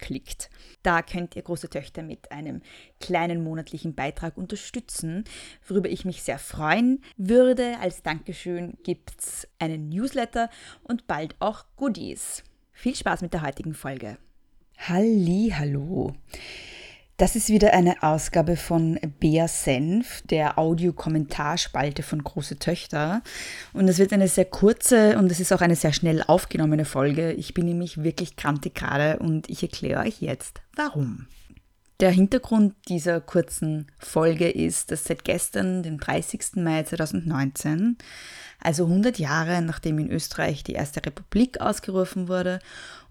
klickt. Da könnt ihr große Töchter mit einem kleinen monatlichen Beitrag unterstützen, worüber ich mich sehr freuen würde. Als Dankeschön gibt es einen Newsletter und bald auch Goodies. Viel Spaß mit der heutigen Folge. Halli, hallo. Das ist wieder eine Ausgabe von Bea Senf, der Audiokommentarspalte von Große Töchter. Und es wird eine sehr kurze und es ist auch eine sehr schnell aufgenommene Folge. Ich bin nämlich wirklich krantig gerade und ich erkläre euch jetzt, warum. Der Hintergrund dieser kurzen Folge ist, dass seit gestern, dem 30. Mai 2019, also 100 Jahre nachdem in Österreich die Erste Republik ausgerufen wurde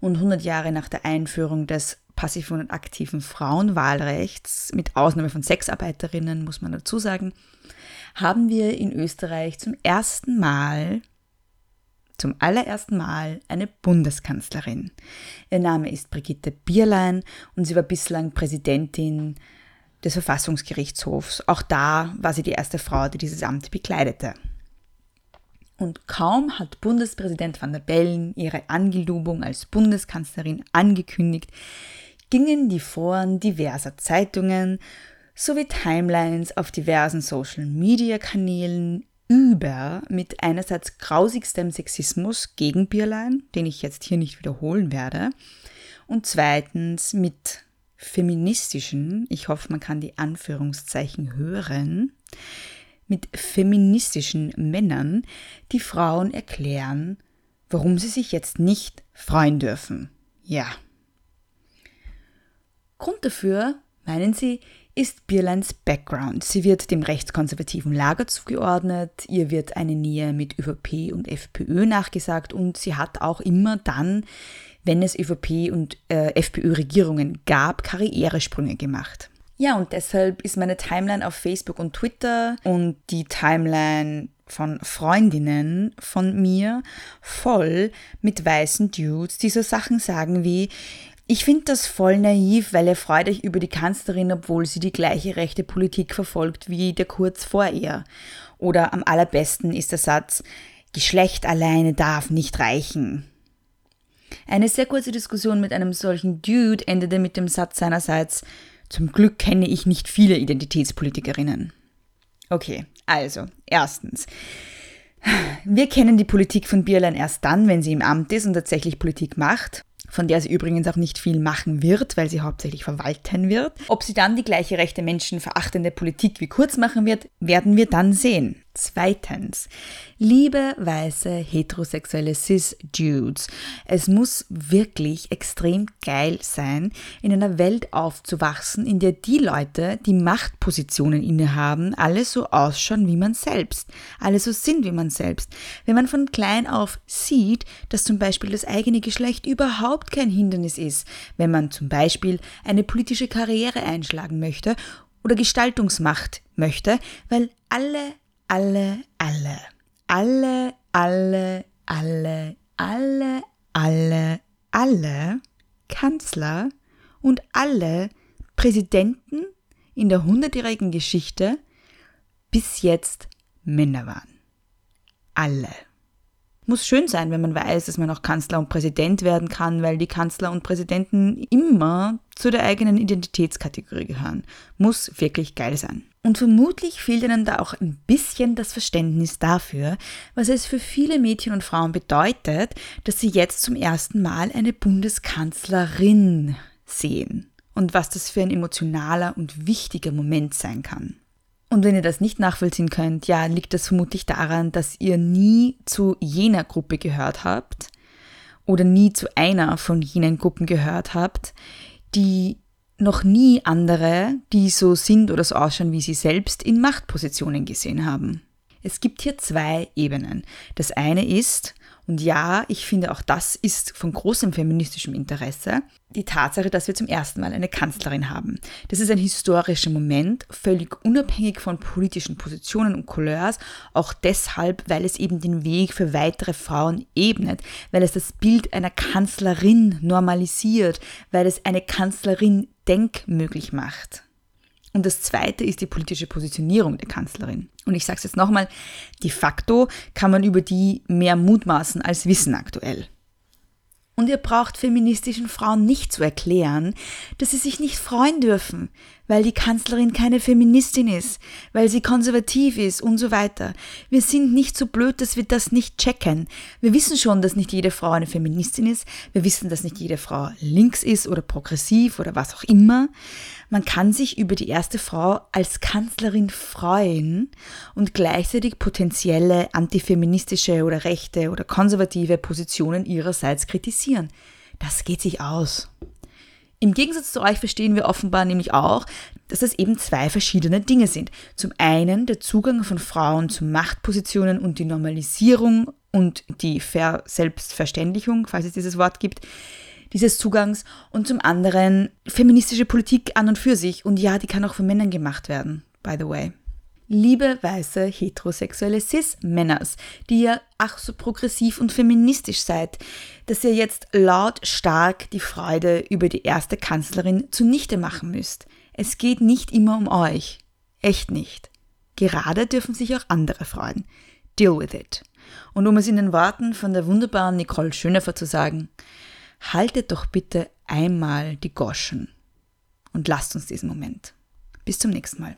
und 100 Jahre nach der Einführung des passiven und aktiven Frauenwahlrechts, mit Ausnahme von Sexarbeiterinnen, muss man dazu sagen, haben wir in Österreich zum ersten Mal, zum allerersten Mal eine Bundeskanzlerin. Ihr Name ist Brigitte Bierlein und sie war bislang Präsidentin des Verfassungsgerichtshofs. Auch da war sie die erste Frau, die dieses Amt bekleidete. Und kaum hat Bundespräsident van der Bellen ihre Angelobung als Bundeskanzlerin angekündigt, gingen die Foren diverser Zeitungen sowie Timelines auf diversen Social-Media-Kanälen über mit einerseits grausigstem Sexismus gegen Bierlein, den ich jetzt hier nicht wiederholen werde, und zweitens mit feministischen, ich hoffe, man kann die Anführungszeichen hören, mit feministischen Männern, die Frauen erklären, warum sie sich jetzt nicht freuen dürfen. Ja, Grund dafür, meinen sie, ist Bierleins Background. Sie wird dem rechtskonservativen Lager zugeordnet, ihr wird eine Nähe mit ÖVP und FPÖ nachgesagt und sie hat auch immer dann, wenn es ÖVP und äh, FPÖ-Regierungen gab, Karrieresprünge gemacht. Ja, und deshalb ist meine Timeline auf Facebook und Twitter und die Timeline von Freundinnen von mir voll mit weißen Dudes, die so Sachen sagen wie, ich finde das voll naiv, weil ihr freut euch über die Kanzlerin, obwohl sie die gleiche rechte Politik verfolgt wie der Kurz vor ihr. Oder am allerbesten ist der Satz, Geschlecht alleine darf nicht reichen. Eine sehr kurze Diskussion mit einem solchen Dude endete mit dem Satz seinerseits, zum Glück kenne ich nicht viele Identitätspolitikerinnen. Okay, also, erstens. Wir kennen die Politik von Bierlein erst dann, wenn sie im Amt ist und tatsächlich Politik macht von der sie übrigens auch nicht viel machen wird, weil sie hauptsächlich verwalten wird. Ob sie dann die gleiche rechte Menschen verachtende Politik wie Kurz machen wird, werden wir dann sehen. Zweitens, liebe weiße heterosexuelle Cis-Dudes, es muss wirklich extrem geil sein, in einer Welt aufzuwachsen, in der die Leute, die Machtpositionen innehaben, alle so ausschauen wie man selbst, alle so sind wie man selbst. Wenn man von klein auf sieht, dass zum Beispiel das eigene Geschlecht überhaupt kein Hindernis ist, wenn man zum Beispiel eine politische Karriere einschlagen möchte oder Gestaltungsmacht möchte, weil alle alle, alle, alle, alle, alle, alle, alle, alle Kanzler und alle Präsidenten in der hundertjährigen Geschichte bis jetzt Männer waren. Alle. Muss schön sein, wenn man weiß, dass man auch Kanzler und Präsident werden kann, weil die Kanzler und Präsidenten immer zu der eigenen Identitätskategorie gehören. Muss wirklich geil sein. Und vermutlich fehlt ihnen da auch ein bisschen das Verständnis dafür, was es für viele Mädchen und Frauen bedeutet, dass sie jetzt zum ersten Mal eine Bundeskanzlerin sehen und was das für ein emotionaler und wichtiger Moment sein kann. Und wenn ihr das nicht nachvollziehen könnt, ja, liegt das vermutlich daran, dass ihr nie zu jener Gruppe gehört habt oder nie zu einer von jenen Gruppen gehört habt, die noch nie andere, die so sind oder so ausschauen wie sie selbst, in Machtpositionen gesehen haben. Es gibt hier zwei Ebenen. Das eine ist, Und ja, ich finde auch das ist von großem feministischem Interesse. Die Tatsache, dass wir zum ersten Mal eine Kanzlerin haben. Das ist ein historischer Moment, völlig unabhängig von politischen Positionen und Couleurs, auch deshalb, weil es eben den Weg für weitere Frauen ebnet, weil es das Bild einer Kanzlerin normalisiert, weil es eine Kanzlerin denkmöglich macht. Und das Zweite ist die politische Positionierung der Kanzlerin. Und ich sage es jetzt nochmal, de facto kann man über die mehr mutmaßen als wissen aktuell. Und ihr braucht feministischen Frauen nicht zu erklären, dass sie sich nicht freuen dürfen, weil die Kanzlerin keine Feministin ist, weil sie konservativ ist und so weiter. Wir sind nicht so blöd, dass wir das nicht checken. Wir wissen schon, dass nicht jede Frau eine Feministin ist. Wir wissen, dass nicht jede Frau links ist oder progressiv oder was auch immer. Man kann sich über die erste Frau als Kanzlerin freuen und gleichzeitig potenzielle antifeministische oder rechte oder konservative Positionen ihrerseits kritisieren. Das geht sich aus. Im Gegensatz zu euch verstehen wir offenbar nämlich auch, dass das eben zwei verschiedene Dinge sind. Zum einen der Zugang von Frauen zu Machtpositionen und die Normalisierung und die Verselbstverständlichung, falls es dieses Wort gibt, dieses Zugangs und zum anderen feministische Politik an und für sich. Und ja, die kann auch von Männern gemacht werden, by the way. Liebe weiße heterosexuelle Cis-Männers, die ihr ach so progressiv und feministisch seid, dass ihr jetzt lautstark die Freude über die erste Kanzlerin zunichte machen müsst. Es geht nicht immer um euch. Echt nicht. Gerade dürfen sich auch andere freuen. Deal with it. Und um es in den Worten von der wunderbaren Nicole Schöneffer zu sagen, haltet doch bitte einmal die Goschen und lasst uns diesen Moment. Bis zum nächsten Mal.